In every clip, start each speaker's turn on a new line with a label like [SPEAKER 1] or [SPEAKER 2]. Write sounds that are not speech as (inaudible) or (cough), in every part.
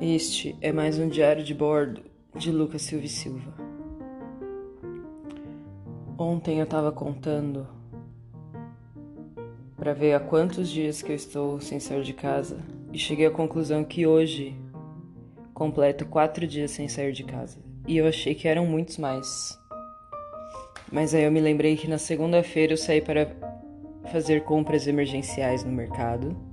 [SPEAKER 1] Este é mais um diário de bordo de Lucas Silva Silva. Ontem eu tava contando para ver há quantos dias que eu estou sem sair de casa e cheguei à conclusão que hoje completo quatro dias sem sair de casa e eu achei que eram muitos mais. Mas aí eu me lembrei que na segunda-feira eu saí para fazer compras emergenciais no mercado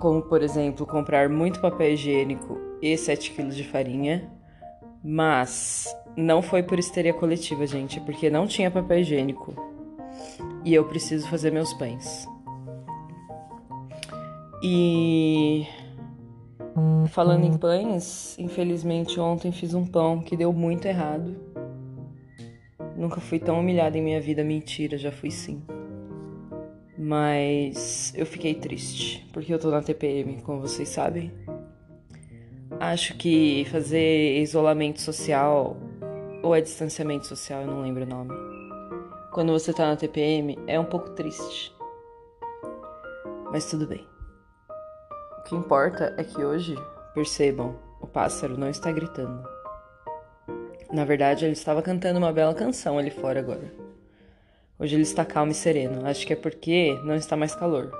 [SPEAKER 1] como por exemplo comprar muito papel higiênico e 7 kg de farinha, mas não foi por histeria coletiva, gente, porque não tinha papel higiênico e eu preciso fazer meus pães. E falando em pães, infelizmente ontem fiz um pão que deu muito errado. Nunca fui tão humilhada em minha vida, mentira, já fui sim. Mas eu fiquei triste, porque eu tô na TPM, como vocês sabem. Acho que fazer isolamento social ou é distanciamento social, eu não lembro o nome. Quando você tá na TPM é um pouco triste. Mas tudo bem. O que importa é que hoje, percebam, o pássaro não está gritando. Na verdade, ele estava cantando uma bela canção ali fora agora. Hoje ele está calmo e sereno. Acho que é porque não está mais calor.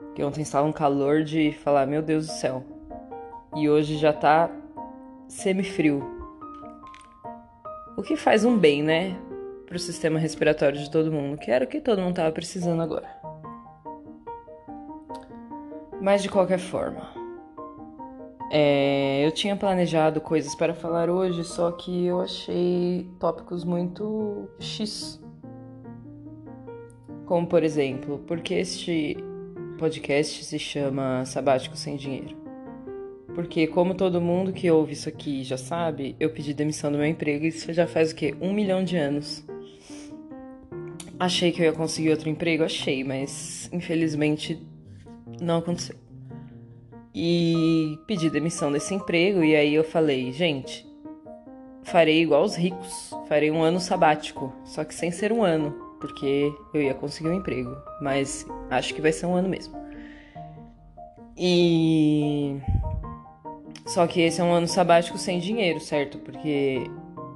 [SPEAKER 1] Porque ontem estava um calor de falar, meu Deus do céu. E hoje já está semi-frio. O que faz um bem, né? Pro sistema respiratório de todo mundo, que era o que todo mundo estava precisando agora. Mas de qualquer forma, é, eu tinha planejado coisas para falar hoje, só que eu achei tópicos muito X como, por exemplo, porque este podcast se chama Sabático Sem Dinheiro? Porque, como todo mundo que ouve isso aqui já sabe, eu pedi demissão do meu emprego e isso já faz o quê? Um milhão de anos. Achei que eu ia conseguir outro emprego? Achei, mas infelizmente não aconteceu. E pedi demissão desse emprego e aí eu falei, gente, farei igual os ricos, farei um ano sabático, só que sem ser um ano porque eu ia conseguir um emprego, mas acho que vai ser um ano mesmo. E só que esse é um ano sabático sem dinheiro, certo? Porque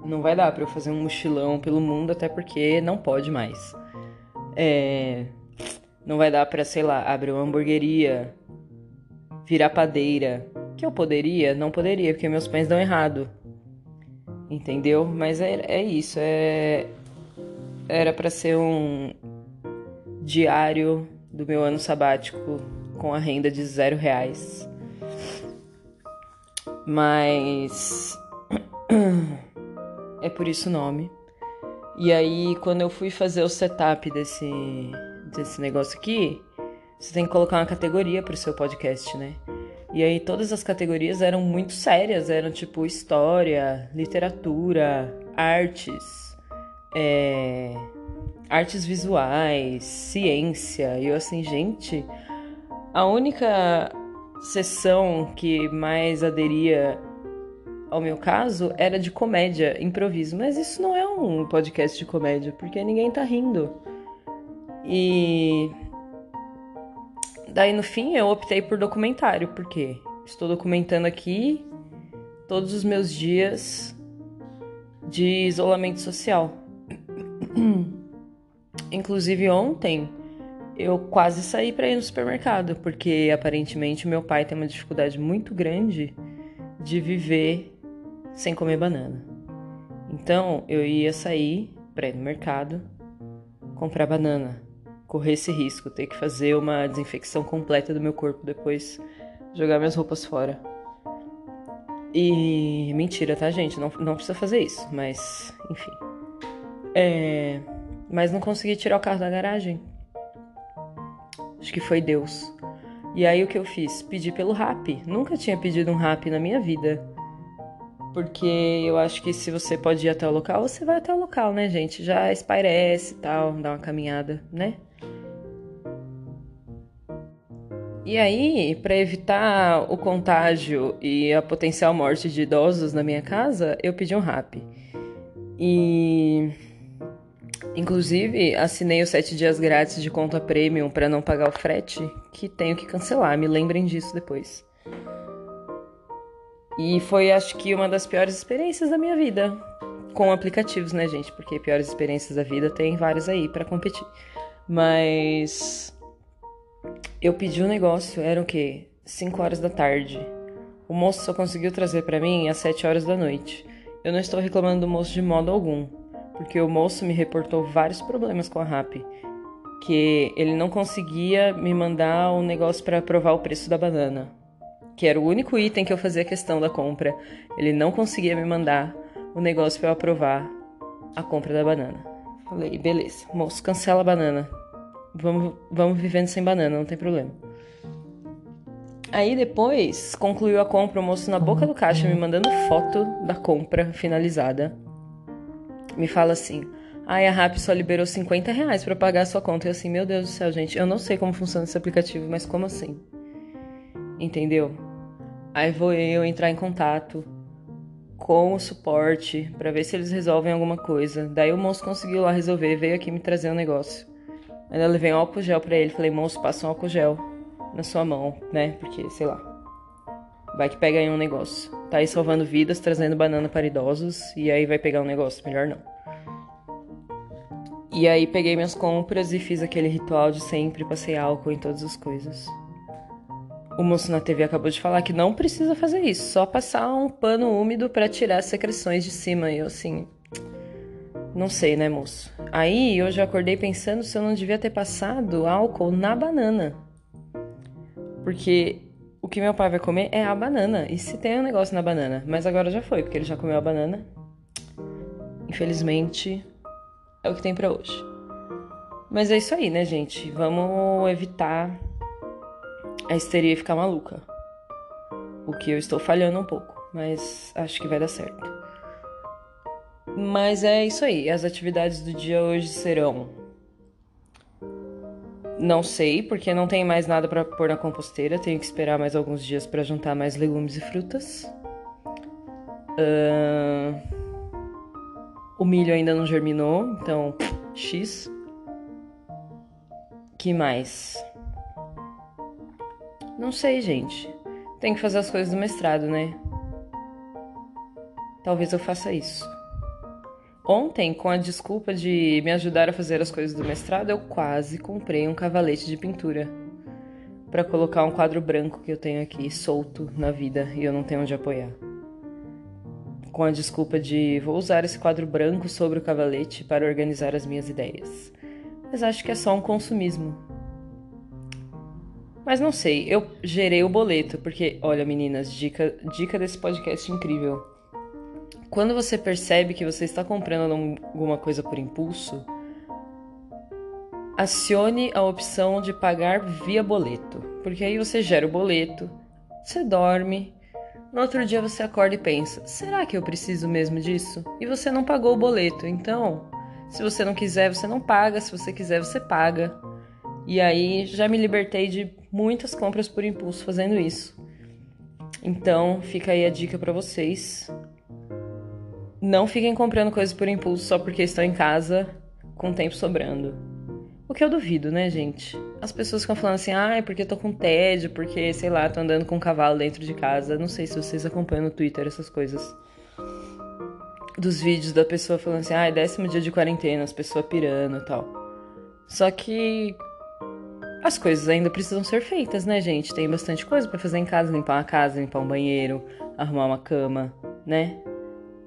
[SPEAKER 1] não vai dar para eu fazer um mochilão pelo mundo, até porque não pode mais. É... Não vai dar para, sei lá, abrir uma hamburgueria, virar padeira. Que eu poderia? Não poderia, porque meus pães dão errado. Entendeu? Mas é, é isso, é, era para ser um diário do meu ano sabático com a renda de zero reais. Mas (clears throat) é por isso o nome. E aí, quando eu fui fazer o setup desse, desse negócio aqui, você tem que colocar uma categoria pro seu podcast, né? E aí todas as categorias eram muito sérias, eram tipo história, literatura, artes, é, artes visuais, ciência. E eu assim, gente, a única sessão que mais aderia ao meu caso era de comédia, improviso. Mas isso não é um podcast de comédia, porque ninguém tá rindo. E daí no fim eu optei por documentário, porque estou documentando aqui todos os meus dias de isolamento social. Inclusive ontem eu quase saí para ir no supermercado, porque aparentemente meu pai tem uma dificuldade muito grande de viver sem comer banana. Então eu ia sair para ir no mercado comprar banana, correr esse risco, ter que fazer uma desinfecção completa do meu corpo depois, jogar minhas roupas fora. E mentira, tá, gente? Não, não precisa fazer isso, mas enfim. É mas não consegui tirar o carro da garagem. Acho que foi Deus. E aí o que eu fiz? Pedi pelo rap. Nunca tinha pedido um rap na minha vida. Porque eu acho que se você pode ir até o local, você vai até o local, né, gente? Já espairece e tal, dá uma caminhada, né? E aí, para evitar o contágio e a potencial morte de idosos na minha casa, eu pedi um rap. E Inclusive, assinei os 7 dias grátis de conta premium para não pagar o frete, que tenho que cancelar. Me lembrem disso depois. E foi, acho que, uma das piores experiências da minha vida. Com aplicativos, né, gente? Porque piores experiências da vida tem várias aí para competir. Mas. Eu pedi um negócio, era o quê? 5 horas da tarde. O moço só conseguiu trazer para mim às 7 horas da noite. Eu não estou reclamando do moço de modo algum, porque o moço me reportou vários problemas com a RAP, que ele não conseguia me mandar um negócio para aprovar o preço da banana, que era o único item que eu fazia questão da compra. Ele não conseguia me mandar o negócio para eu aprovar a compra da banana. Falei, beleza, moço, cancela a banana. Vamos, vamos vivendo sem banana, não tem problema. Aí depois concluiu a compra, o moço na boca do caixa me mandando foto da compra finalizada. Me fala assim: Ai, a Rap só liberou 50 reais pra pagar a sua conta. E assim, meu Deus do céu, gente, eu não sei como funciona esse aplicativo, mas como assim? Entendeu? Aí vou eu entrar em contato com o suporte para ver se eles resolvem alguma coisa. Daí o moço conseguiu lá resolver, veio aqui me trazer um negócio. Eu levei um álcool gel pra ele, falei, moço, passa um álcool gel na sua mão, né? Porque, sei lá. Vai que pega aí um negócio. Tá aí salvando vidas, trazendo banana para idosos, e aí vai pegar um negócio, melhor não. E aí peguei minhas compras e fiz aquele ritual de sempre, passei álcool em todas as coisas. O moço na TV acabou de falar que não precisa fazer isso, só passar um pano úmido para tirar as secreções de cima. E eu assim, não sei, né, moço? Aí eu já acordei pensando se eu não devia ter passado álcool na banana. Porque o que meu pai vai comer é a banana. E se tem um negócio na banana? Mas agora já foi, porque ele já comeu a banana. Infelizmente, é o que tem para hoje. Mas é isso aí, né, gente? Vamos evitar a histeria ficar maluca. O que eu estou falhando um pouco, mas acho que vai dar certo. Mas é isso aí. As atividades do dia hoje serão não sei, porque não tem mais nada para pôr na composteira. Tenho que esperar mais alguns dias para juntar mais legumes e frutas. Uh... O milho ainda não germinou, então X. Que mais? Não sei, gente. Tem que fazer as coisas do mestrado, né? Talvez eu faça isso. Ontem, com a desculpa de me ajudar a fazer as coisas do mestrado, eu quase comprei um cavalete de pintura para colocar um quadro branco que eu tenho aqui solto na vida e eu não tenho onde apoiar. Com a desculpa de vou usar esse quadro branco sobre o cavalete para organizar as minhas ideias. Mas acho que é só um consumismo. Mas não sei, eu gerei o boleto, porque, olha meninas, dica, dica desse podcast incrível. Quando você percebe que você está comprando alguma coisa por impulso, acione a opção de pagar via boleto, porque aí você gera o boleto, você dorme, no outro dia você acorda e pensa: será que eu preciso mesmo disso? E você não pagou o boleto, então, se você não quiser, você não paga, se você quiser, você paga. E aí já me libertei de muitas compras por impulso fazendo isso. Então, fica aí a dica para vocês. Não fiquem comprando coisas por impulso só porque estão em casa com tempo sobrando. O que eu duvido, né, gente? As pessoas ficam falando assim, ah, é porque eu tô com tédio, porque, sei lá, tô andando com um cavalo dentro de casa. Não sei se vocês acompanham no Twitter essas coisas. Dos vídeos da pessoa falando assim, ah, é décimo dia de quarentena, as pessoas pirando e tal. Só que as coisas ainda precisam ser feitas, né, gente? Tem bastante coisa para fazer em casa, limpar uma casa, limpar um banheiro, arrumar uma cama, né?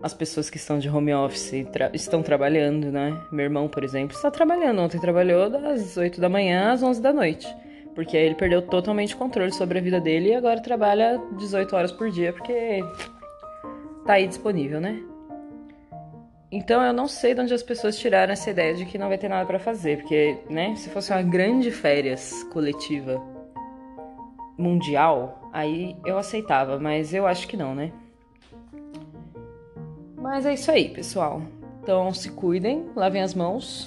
[SPEAKER 1] As pessoas que estão de home office tra estão trabalhando, né? Meu irmão, por exemplo, está trabalhando. Ontem trabalhou das 8 da manhã às 11 da noite. Porque ele perdeu totalmente o controle sobre a vida dele e agora trabalha 18 horas por dia porque tá aí disponível, né? Então eu não sei de onde as pessoas tiraram essa ideia de que não vai ter nada para fazer, porque, né, se fosse uma grande férias coletiva mundial, aí eu aceitava, mas eu acho que não, né? Mas é isso aí, pessoal. Então se cuidem, lavem as mãos,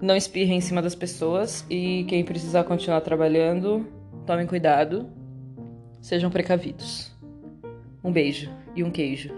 [SPEAKER 1] não espirrem em cima das pessoas e quem precisar continuar trabalhando, tomem cuidado, sejam precavidos. Um beijo e um queijo.